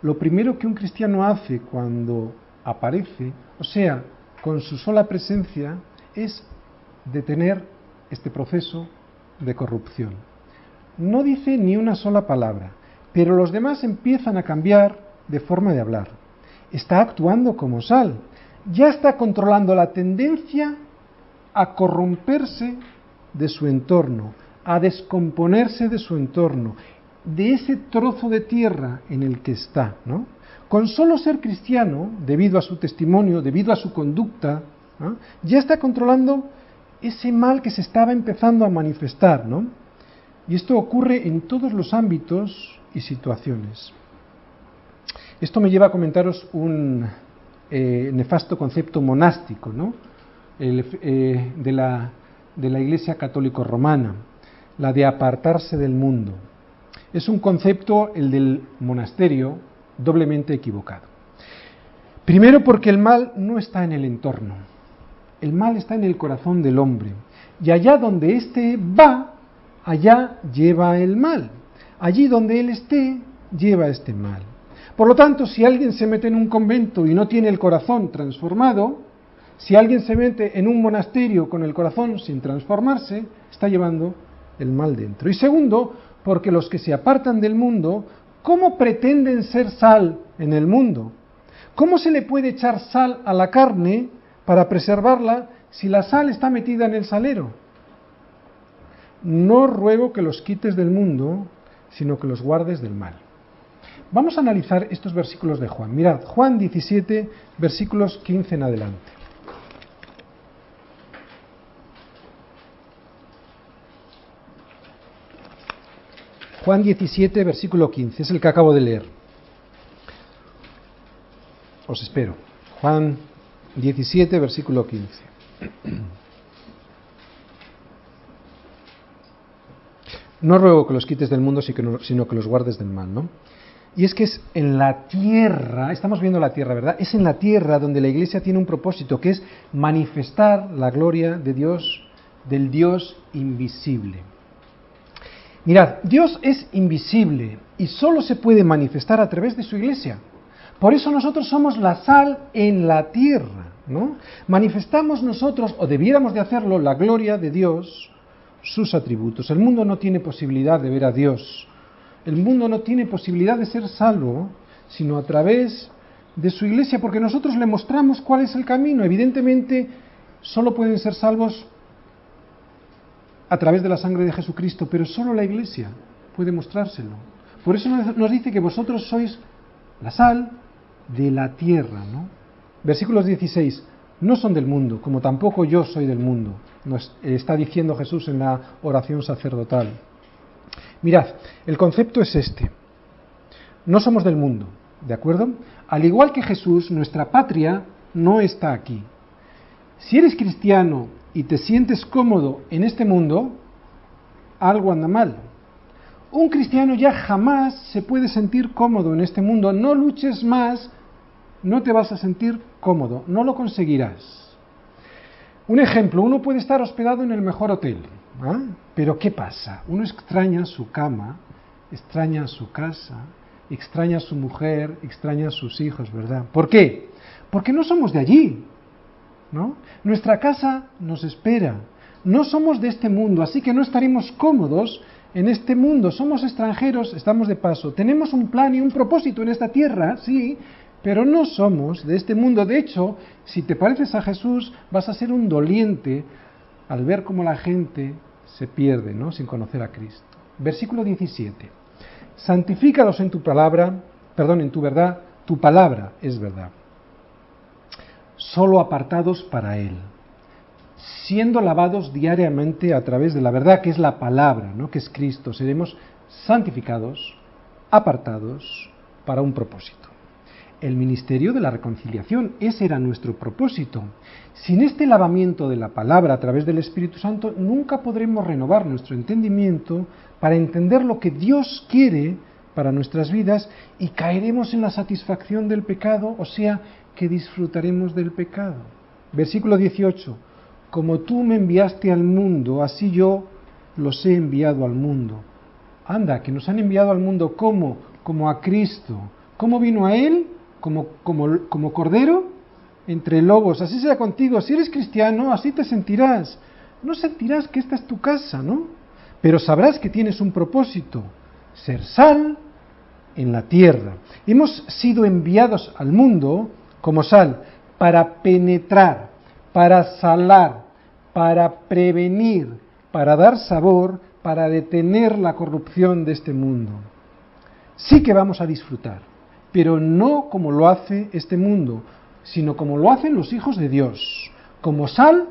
lo primero que un cristiano hace cuando aparece, o sea, con su sola presencia, es detener este proceso de corrupción no dice ni una sola palabra, pero los demás empiezan a cambiar de forma de hablar. Está actuando como sal, ya está controlando la tendencia a corromperse de su entorno, a descomponerse de su entorno, de ese trozo de tierra en el que está, ¿no? Con solo ser cristiano, debido a su testimonio, debido a su conducta, ya está controlando ese mal que se estaba empezando a manifestar, ¿no? Y esto ocurre en todos los ámbitos y situaciones. Esto me lleva a comentaros un eh, nefasto concepto monástico ¿no? Eh, de, la, de la Iglesia Católico Romana, la de apartarse del mundo. Es un concepto, el del monasterio, doblemente equivocado. Primero porque el mal no está en el entorno, el mal está en el corazón del hombre. Y allá donde éste va, allá lleva el mal. Allí donde él esté, lleva este mal. Por lo tanto, si alguien se mete en un convento y no tiene el corazón transformado, Si alguien se mete en un monasterio con el corazón sin transformarse, está llevando el mal dentro. Y segundo, porque los que se apartan del mundo, ¿cómo pretenden ser sal en el mundo? ¿Cómo se le puede echar sal a la carne para preservarla si la sal está metida en el salero? No ruego que los quites del mundo, sino que los guardes del mal. Vamos a analizar estos versículos de Juan. Mirad, Juan 17, versículos 15 en adelante. Juan 17, versículo 15, es el que acabo de leer. Os espero. Juan 17, versículo 15. No ruego que los quites del mundo, sino que los guardes del mal, ¿no? Y es que es en la tierra, estamos viendo la tierra, ¿verdad? Es en la tierra donde la iglesia tiene un propósito, que es manifestar la gloria de Dios, del Dios invisible. Mirad, Dios es invisible y solo se puede manifestar a través de su iglesia. Por eso nosotros somos la sal en la tierra, ¿no? Manifestamos nosotros, o debiéramos de hacerlo, la gloria de Dios, sus atributos. El mundo no tiene posibilidad de ver a Dios. El mundo no tiene posibilidad de ser salvo, sino a través de su iglesia, porque nosotros le mostramos cuál es el camino. Evidentemente, solo pueden ser salvos a través de la sangre de Jesucristo, pero solo la Iglesia puede mostrárselo. Por eso nos dice que vosotros sois la sal de la tierra, ¿no? Versículos 16, no son del mundo, como tampoco yo soy del mundo, nos está diciendo Jesús en la oración sacerdotal. Mirad, el concepto es este, no somos del mundo, ¿de acuerdo? Al igual que Jesús, nuestra patria no está aquí. Si eres cristiano y te sientes cómodo en este mundo, algo anda mal. Un cristiano ya jamás se puede sentir cómodo en este mundo. No luches más, no te vas a sentir cómodo, no lo conseguirás. Un ejemplo, uno puede estar hospedado en el mejor hotel, ¿ah? pero ¿qué pasa? Uno extraña su cama, extraña su casa, extraña a su mujer, extraña a sus hijos, ¿verdad? ¿Por qué? Porque no somos de allí, nuestra casa nos espera. No somos de este mundo, así que no estaremos cómodos en este mundo. Somos extranjeros, estamos de paso. Tenemos un plan y un propósito en esta tierra, sí, pero no somos de este mundo. De hecho, si te pareces a Jesús, vas a ser un doliente al ver cómo la gente se pierde, ¿no? Sin conocer a Cristo. Versículo 17. Santifícalos en tu palabra, perdón, en tu verdad, tu palabra es verdad solo apartados para Él, siendo lavados diariamente a través de la verdad, que es la palabra, ¿no? que es Cristo, seremos santificados, apartados para un propósito. El ministerio de la reconciliación, ese era nuestro propósito. Sin este lavamiento de la palabra a través del Espíritu Santo, nunca podremos renovar nuestro entendimiento para entender lo que Dios quiere para nuestras vidas y caeremos en la satisfacción del pecado, o sea, que disfrutaremos del pecado. Versículo 18. Como tú me enviaste al mundo, así yo los he enviado al mundo. Anda, que nos han enviado al mundo como, como a Cristo. ¿Cómo vino a Él? Como, cordero entre lobos. Así sea contigo. Si eres cristiano, así te sentirás. No sentirás que esta es tu casa, ¿no? Pero sabrás que tienes un propósito. Ser sal en la tierra. Hemos sido enviados al mundo como sal, para penetrar, para salar, para prevenir, para dar sabor, para detener la corrupción de este mundo. Sí que vamos a disfrutar, pero no como lo hace este mundo, sino como lo hacen los hijos de Dios, como sal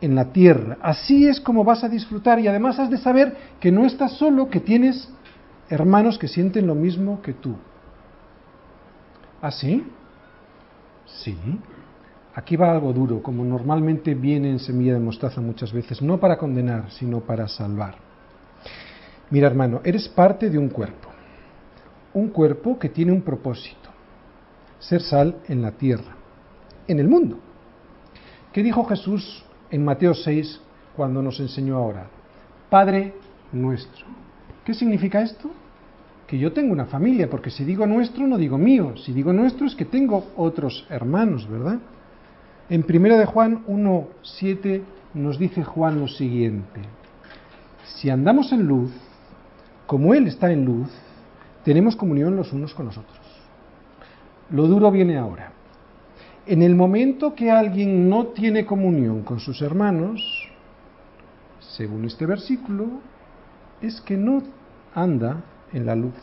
en la tierra. Así es como vas a disfrutar y además has de saber que no estás solo, que tienes hermanos que sienten lo mismo que tú. ¿Así? Sí. Aquí va algo duro, como normalmente viene en semilla de mostaza muchas veces, no para condenar, sino para salvar. Mira, hermano, eres parte de un cuerpo. Un cuerpo que tiene un propósito. Ser sal en la tierra, en el mundo. ¿Qué dijo Jesús en Mateo 6 cuando nos enseñó a orar? Padre nuestro. ¿Qué significa esto? que yo tengo una familia, porque si digo nuestro no digo mío, si digo nuestro es que tengo otros hermanos, ¿verdad? En 1 de Juan 1.7 nos dice Juan lo siguiente. Si andamos en luz, como Él está en luz, tenemos comunión los unos con los otros. Lo duro viene ahora. En el momento que alguien no tiene comunión con sus hermanos, según este versículo, es que no anda en la luz.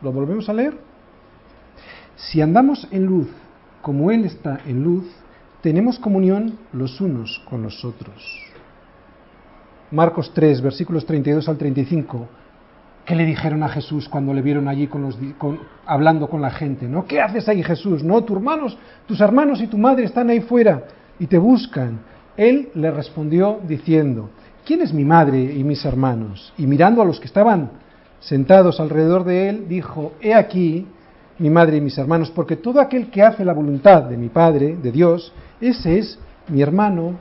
¿Lo volvemos a leer? Si andamos en luz como Él está en luz, tenemos comunión los unos con los otros. Marcos 3, versículos 32 al 35. ¿Qué le dijeron a Jesús cuando le vieron allí con los, hablando con la gente? ¿no? ¿Qué haces ahí, Jesús? No, tus hermanos, tus hermanos y tu madre están ahí fuera y te buscan. Él le respondió diciendo, ¿quién es mi madre y mis hermanos? Y mirando a los que estaban sentados alrededor de él, dijo, he aquí mi madre y mis hermanos, porque todo aquel que hace la voluntad de mi Padre, de Dios, ese es mi hermano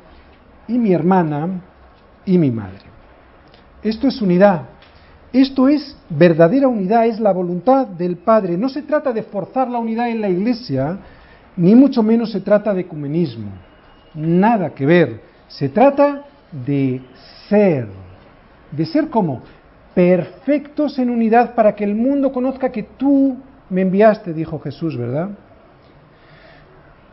y mi hermana y mi madre. Esto es unidad. Esto es verdadera unidad, es la voluntad del Padre. No se trata de forzar la unidad en la Iglesia, ni mucho menos se trata de ecumenismo. Nada que ver. Se trata de ser. ¿De ser como Perfectos en unidad para que el mundo conozca que tú me enviaste, dijo Jesús, ¿verdad?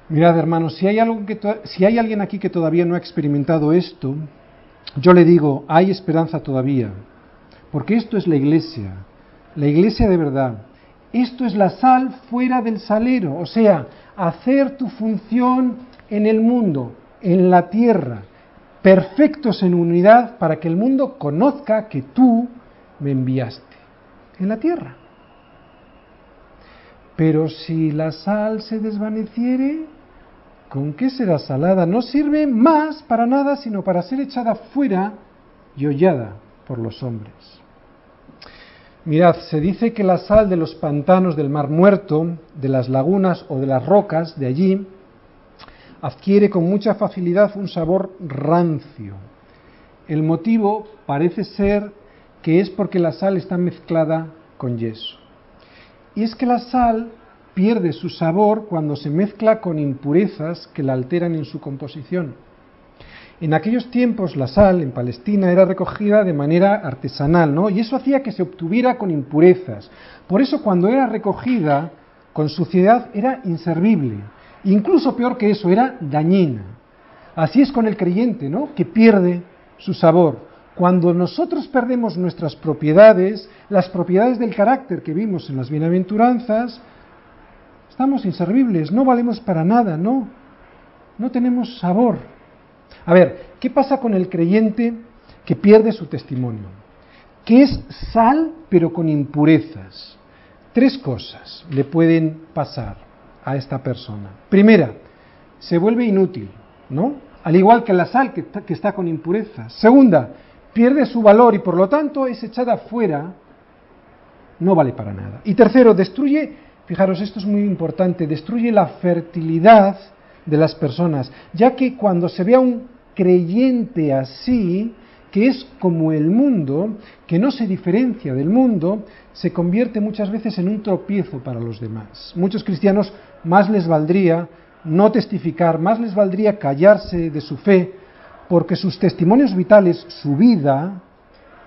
Mirad, hermanos, si hay, algo que si hay alguien aquí que todavía no ha experimentado esto, yo le digo, hay esperanza todavía. Porque esto es la iglesia, la iglesia de verdad. Esto es la sal fuera del salero, o sea, hacer tu función en el mundo, en la tierra, perfectos en unidad para que el mundo conozca que tú me enviaste en la tierra. Pero si la sal se desvaneciere, ¿con qué será salada? No sirve más para nada, sino para ser echada fuera y hollada por los hombres. Mirad, se dice que la sal de los pantanos del mar muerto, de las lagunas o de las rocas de allí, adquiere con mucha facilidad un sabor rancio. El motivo parece ser que es porque la sal está mezclada con yeso. Y es que la sal pierde su sabor cuando se mezcla con impurezas que la alteran en su composición. En aquellos tiempos la sal en Palestina era recogida de manera artesanal, ¿no? Y eso hacía que se obtuviera con impurezas. Por eso cuando era recogida con suciedad era inservible. Incluso peor que eso, era dañina. Así es con el creyente, ¿no? Que pierde su sabor. Cuando nosotros perdemos nuestras propiedades, las propiedades del carácter que vimos en las bienaventuranzas, estamos inservibles, no valemos para nada, no, no tenemos sabor. A ver, ¿qué pasa con el creyente que pierde su testimonio? Que es sal pero con impurezas. Tres cosas le pueden pasar a esta persona. Primera, se vuelve inútil, ¿no? Al igual que la sal que está, que está con impurezas. Segunda, pierde su valor y por lo tanto es echada fuera, no vale para nada. Y tercero, destruye, fijaros, esto es muy importante, destruye la fertilidad de las personas, ya que cuando se ve a un creyente así, que es como el mundo, que no se diferencia del mundo, se convierte muchas veces en un tropiezo para los demás. Muchos cristianos más les valdría no testificar, más les valdría callarse de su fe, porque sus testimonios vitales, su vida,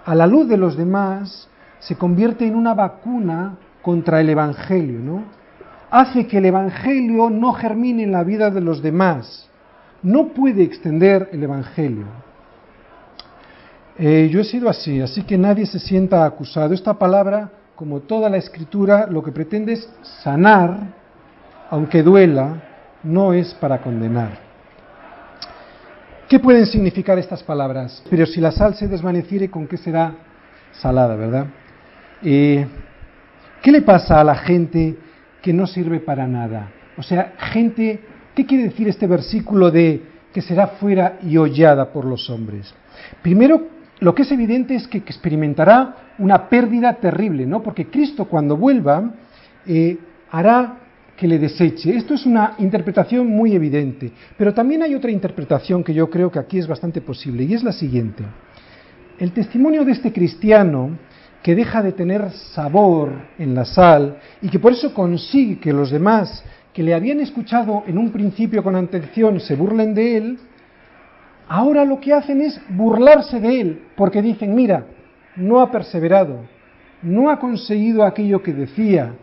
a la luz de los demás, se convierte en una vacuna contra el Evangelio, ¿no? Hace que el Evangelio no germine en la vida de los demás no puede extender el Evangelio. Eh, yo he sido así, así que nadie se sienta acusado. Esta palabra, como toda la escritura, lo que pretende es sanar, aunque duela, no es para condenar. ¿Qué pueden significar estas palabras? Pero si la sal se desvaneciere, ¿con qué será salada, verdad? Eh, ¿Qué le pasa a la gente que no sirve para nada? O sea, gente ¿Qué quiere decir este versículo de que será fuera y hollada por los hombres? Primero, lo que es evidente es que experimentará una pérdida terrible, ¿no? Porque Cristo cuando vuelva eh, hará que le deseche. Esto es una interpretación muy evidente, pero también hay otra interpretación que yo creo que aquí es bastante posible y es la siguiente. El testimonio de este cristiano que deja de tener sabor en la sal y que por eso consigue que los demás que le habían escuchado en un principio con atención se burlen de él, ahora lo que hacen es burlarse de él, porque dicen, mira, no ha perseverado, no ha conseguido aquello que decía.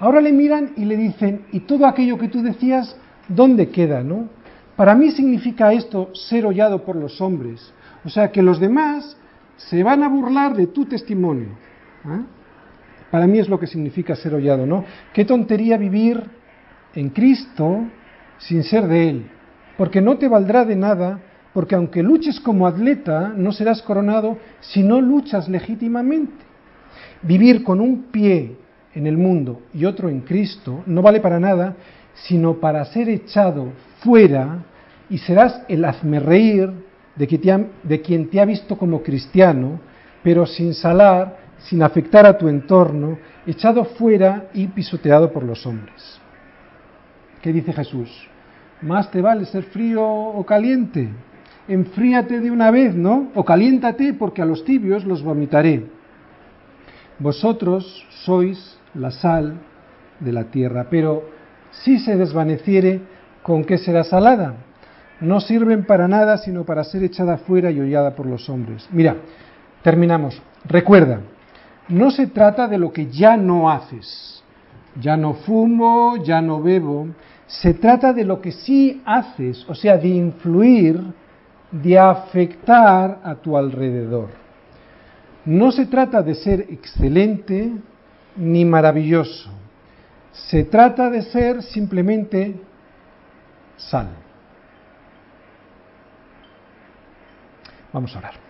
Ahora le miran y le dicen, ¿y todo aquello que tú decías, dónde queda? ¿no? Para mí significa esto ser hollado por los hombres. O sea, que los demás se van a burlar de tu testimonio. ¿eh? Para mí es lo que significa ser hollado, ¿no? Qué tontería vivir en Cristo sin ser de Él, porque no te valdrá de nada, porque aunque luches como atleta, no serás coronado si no luchas legítimamente. Vivir con un pie en el mundo y otro en Cristo no vale para nada, sino para ser echado fuera y serás el hazme reír de, de quien te ha visto como cristiano, pero sin salar, sin afectar a tu entorno, echado fuera y pisoteado por los hombres. ¿Qué dice Jesús? Más te vale ser frío o caliente. Enfríate de una vez, ¿no? O caliéntate porque a los tibios los vomitaré. Vosotros sois la sal de la tierra, pero si se desvaneciere, ¿con qué será salada? No sirven para nada sino para ser echada fuera y hollada por los hombres. Mira, terminamos. Recuerda, no se trata de lo que ya no haces. Ya no fumo, ya no bebo. Se trata de lo que sí haces, o sea, de influir, de afectar a tu alrededor. No se trata de ser excelente ni maravilloso. Se trata de ser simplemente sal. Vamos a orar.